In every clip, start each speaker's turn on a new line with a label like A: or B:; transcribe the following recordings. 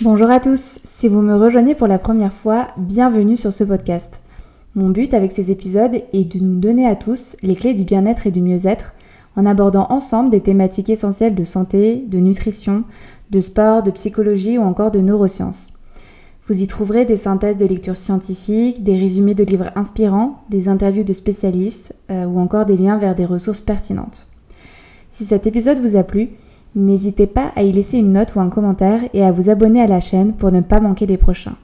A: Bonjour à tous, si vous me rejoignez pour la première fois, bienvenue sur ce podcast. Mon but avec ces épisodes est de nous donner à tous les clés du bien-être et du mieux-être en abordant ensemble des thématiques essentielles de santé, de nutrition, de sport, de psychologie ou encore de neurosciences. Vous y trouverez des synthèses de lectures scientifiques, des résumés de livres inspirants, des interviews de spécialistes euh, ou encore des liens vers des ressources pertinentes. Si cet épisode vous a plu, n'hésitez pas à y laisser une note ou un commentaire et à vous abonner à la chaîne pour ne pas manquer les prochains.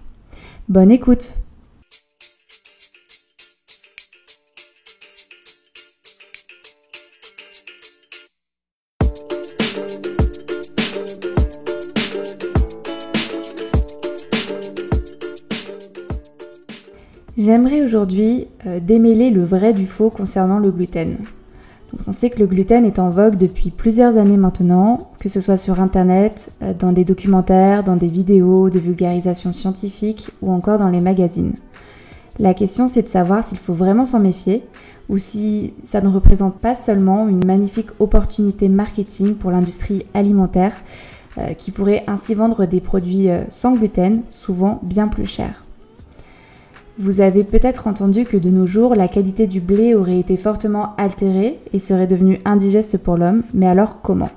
A: Bonne écoute J'aimerais aujourd'hui euh, démêler le vrai du faux concernant le gluten. On sait que le gluten est en vogue depuis plusieurs années maintenant, que ce soit sur internet, euh, dans des documentaires, dans des vidéos de vulgarisation scientifique ou encore dans les magazines. La question c'est de savoir s'il faut vraiment s'en méfier ou si ça ne représente pas seulement une magnifique opportunité marketing pour l'industrie alimentaire euh, qui pourrait ainsi vendre des produits sans gluten, souvent bien plus chers. Vous avez peut-être entendu que de nos jours, la qualité du blé aurait été fortement altérée et serait devenue indigeste pour l'homme, mais alors comment?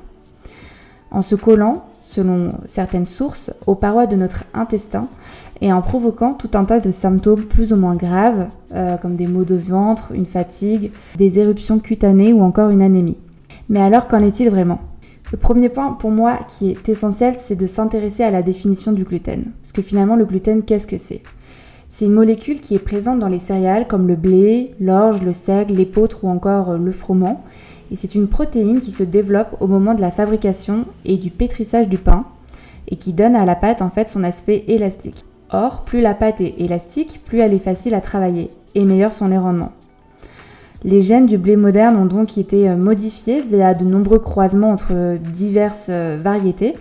A: En se collant, selon certaines sources, aux parois de notre intestin et en provoquant tout un tas de symptômes plus ou moins graves, euh, comme des maux de ventre, une fatigue, des éruptions cutanées ou encore une anémie. Mais alors qu'en est-il vraiment? Le premier point pour moi qui est essentiel, c'est de s'intéresser à la définition du gluten. Parce que finalement, le gluten, qu'est-ce que c'est? C'est une molécule qui est présente dans les céréales comme le blé, l'orge, le seigle, l'épeautre ou encore euh, le froment. Et c'est une protéine qui se développe au moment de la fabrication et du pétrissage du pain et qui donne à la pâte en fait son aspect élastique. Or, plus la pâte est élastique, plus elle est facile à travailler et meilleurs sont les rendements. Les gènes du blé moderne ont donc été euh, modifiés via de nombreux croisements entre diverses euh, variétés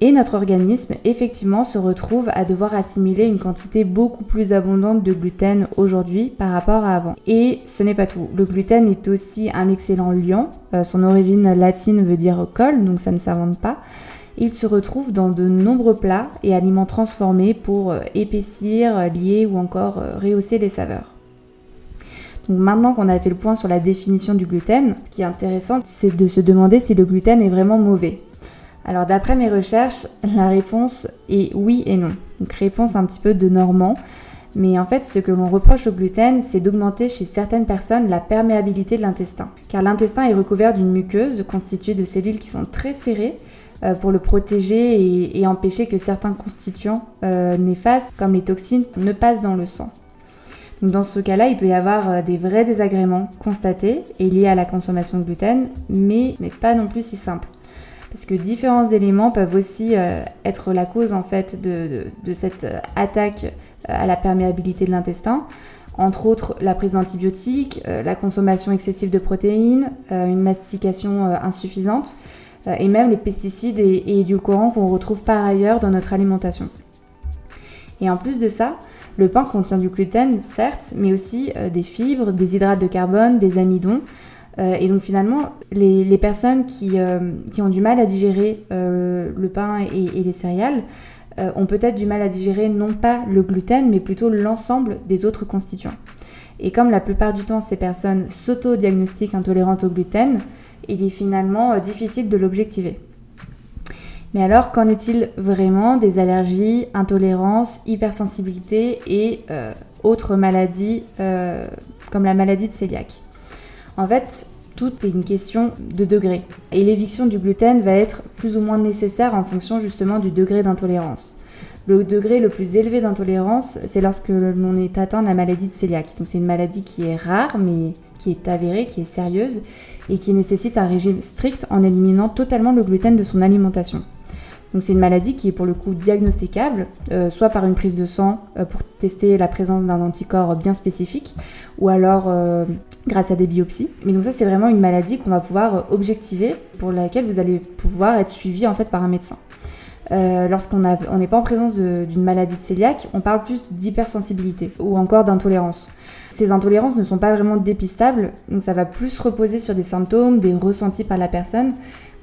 A: et notre organisme, effectivement, se retrouve à devoir assimiler une quantité beaucoup plus abondante de gluten aujourd'hui par rapport à avant. Et ce n'est pas tout. Le gluten est aussi un excellent liant. Euh, son origine latine veut dire col, donc ça ne s'invente pas. Il se retrouve dans de nombreux plats et aliments transformés pour euh, épaissir, lier ou encore euh, rehausser les saveurs. Donc maintenant qu'on a fait le point sur la définition du gluten, ce qui est intéressant, c'est de se demander si le gluten est vraiment mauvais. Alors d'après mes recherches, la réponse est oui et non. Donc réponse un petit peu de normand. Mais en fait, ce que l'on reproche au gluten, c'est d'augmenter chez certaines personnes la perméabilité de l'intestin. Car l'intestin est recouvert d'une muqueuse constituée de cellules qui sont très serrées euh, pour le protéger et, empêcher que certains constituants euh, néfastes, comme les toxines, ne passent dans le sang. Donc dans ce cas-là, il peut y avoir euh, des vrais désagréments constatés et liés à la consommation de gluten, mais ce n'est pas non plus si simple parce que différents éléments peuvent aussi euh, être la cause en fait de, cette euh, attaque euh, à la perméabilité de l'intestin. Entre autres, la prise d'antibiotiques, la consommation excessive de protéines, une mastication insuffisante, et même les pesticides et, et édulcorants qu'on retrouve par ailleurs dans notre alimentation. Et en plus de ça, le pain contient du gluten, certes, mais aussi des fibres, des hydrates de carbone, des amidons, euh, et donc finalement, les, personnes euh, qui, ont du mal à digérer euh, le pain et, les céréales ont peut-être du mal à digérer non pas le gluten, mais plutôt l'ensemble des autres constituants. Et comme la plupart du temps ces personnes s'auto-diagnostiquent intolérantes au gluten, il est finalement difficile de l'objectiver. Mais alors, qu'en est-il vraiment des allergies, intolérances, hypersensibilité et autres maladies comme la maladie de cœliaque? En fait, tout est une question de degré. Et l'éviction du gluten va être plus ou moins nécessaire en fonction justement du degré d'intolérance. Le degré le plus élevé d'intolérance, c'est lorsque l'on est atteint de la maladie de cœliaque. Donc c'est une maladie qui est rare, mais qui est avérée, qui est sérieuse, et qui nécessite un régime strict en éliminant totalement le gluten de son alimentation. Donc c'est une maladie qui est pour le coup diagnosticable, euh, soit par une prise de sang euh, pour tester la présence d'un anticorps bien spécifique, ou alors euh, grâce à des biopsies. Mais donc ça c'est vraiment une maladie qu'on va pouvoir objectiver, pour laquelle vous allez pouvoir être suivi en fait par un médecin. Lorsqu'on n'est pas en présence d'une maladie de cœliaque, on parle plus d'hypersensibilité ou encore d'intolérance. Ces intolérances ne sont pas vraiment dépistables, donc ça va plus reposer sur des symptômes, des ressentis par la personne,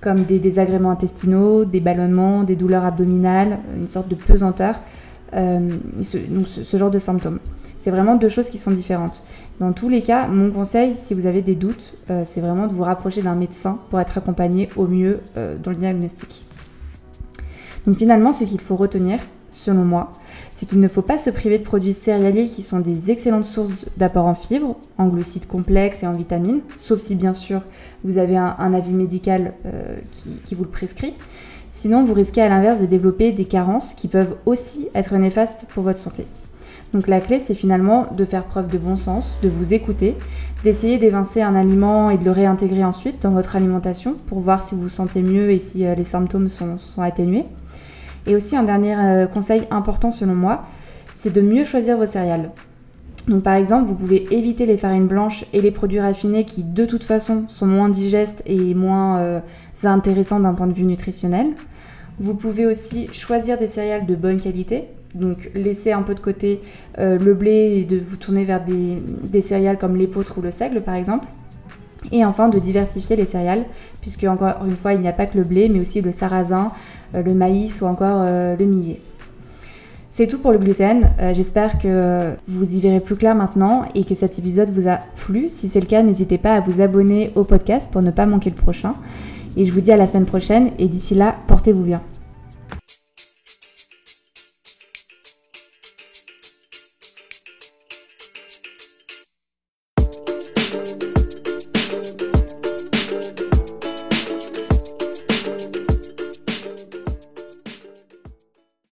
A: comme des désagréments intestinaux, des ballonnements, des douleurs abdominales, une sorte de pesanteur, ce, donc ce genre de symptômes. C'est vraiment deux choses qui sont différentes. Dans tous les cas, mon conseil, si vous avez des doutes, euh, c'est vraiment de vous rapprocher d'un médecin pour être accompagné au mieux euh, dans le diagnostic. Donc finalement, ce qu'il faut retenir, selon moi, c'est qu'il ne faut pas se priver de produits céréaliers qui sont des excellentes sources d'apport en fibres, en glucides complexes et en vitamines, sauf si bien sûr vous avez un, avis médical euh, qui vous le prescrit. Sinon, vous risquez à l'inverse de développer des carences qui peuvent aussi être néfastes pour votre santé. Donc la clé, c'est finalement de faire preuve de bon sens, de vous écouter, d'essayer d'évincer un aliment et de le réintégrer ensuite dans votre alimentation pour voir si vous vous sentez mieux et si euh, les symptômes sont, atténués. Et aussi un dernier euh, conseil important selon moi, c'est de mieux choisir vos céréales. Donc par exemple, vous pouvez éviter les farines blanches et les produits raffinés qui de toute façon sont moins digestes et moins euh, intéressants d'un point de vue nutritionnel. Vous pouvez aussi choisir des céréales de bonne qualité, donc laissez un peu de côté euh, le blé et de vous tourner vers des, céréales comme l'épeautre ou le seigle par exemple. Et enfin de diversifier les céréales, puisque encore une fois il n'y a pas que le blé, mais aussi le sarrasin, euh, le maïs ou encore euh, le millet. C'est tout pour le gluten. J'espère que vous y verrez plus clair maintenant et que cet épisode vous a plu. Si c'est le cas, n'hésitez pas à vous abonner au podcast pour ne pas manquer le prochain. Et je vous dis à la semaine prochaine et d'ici là, portez-vous bien.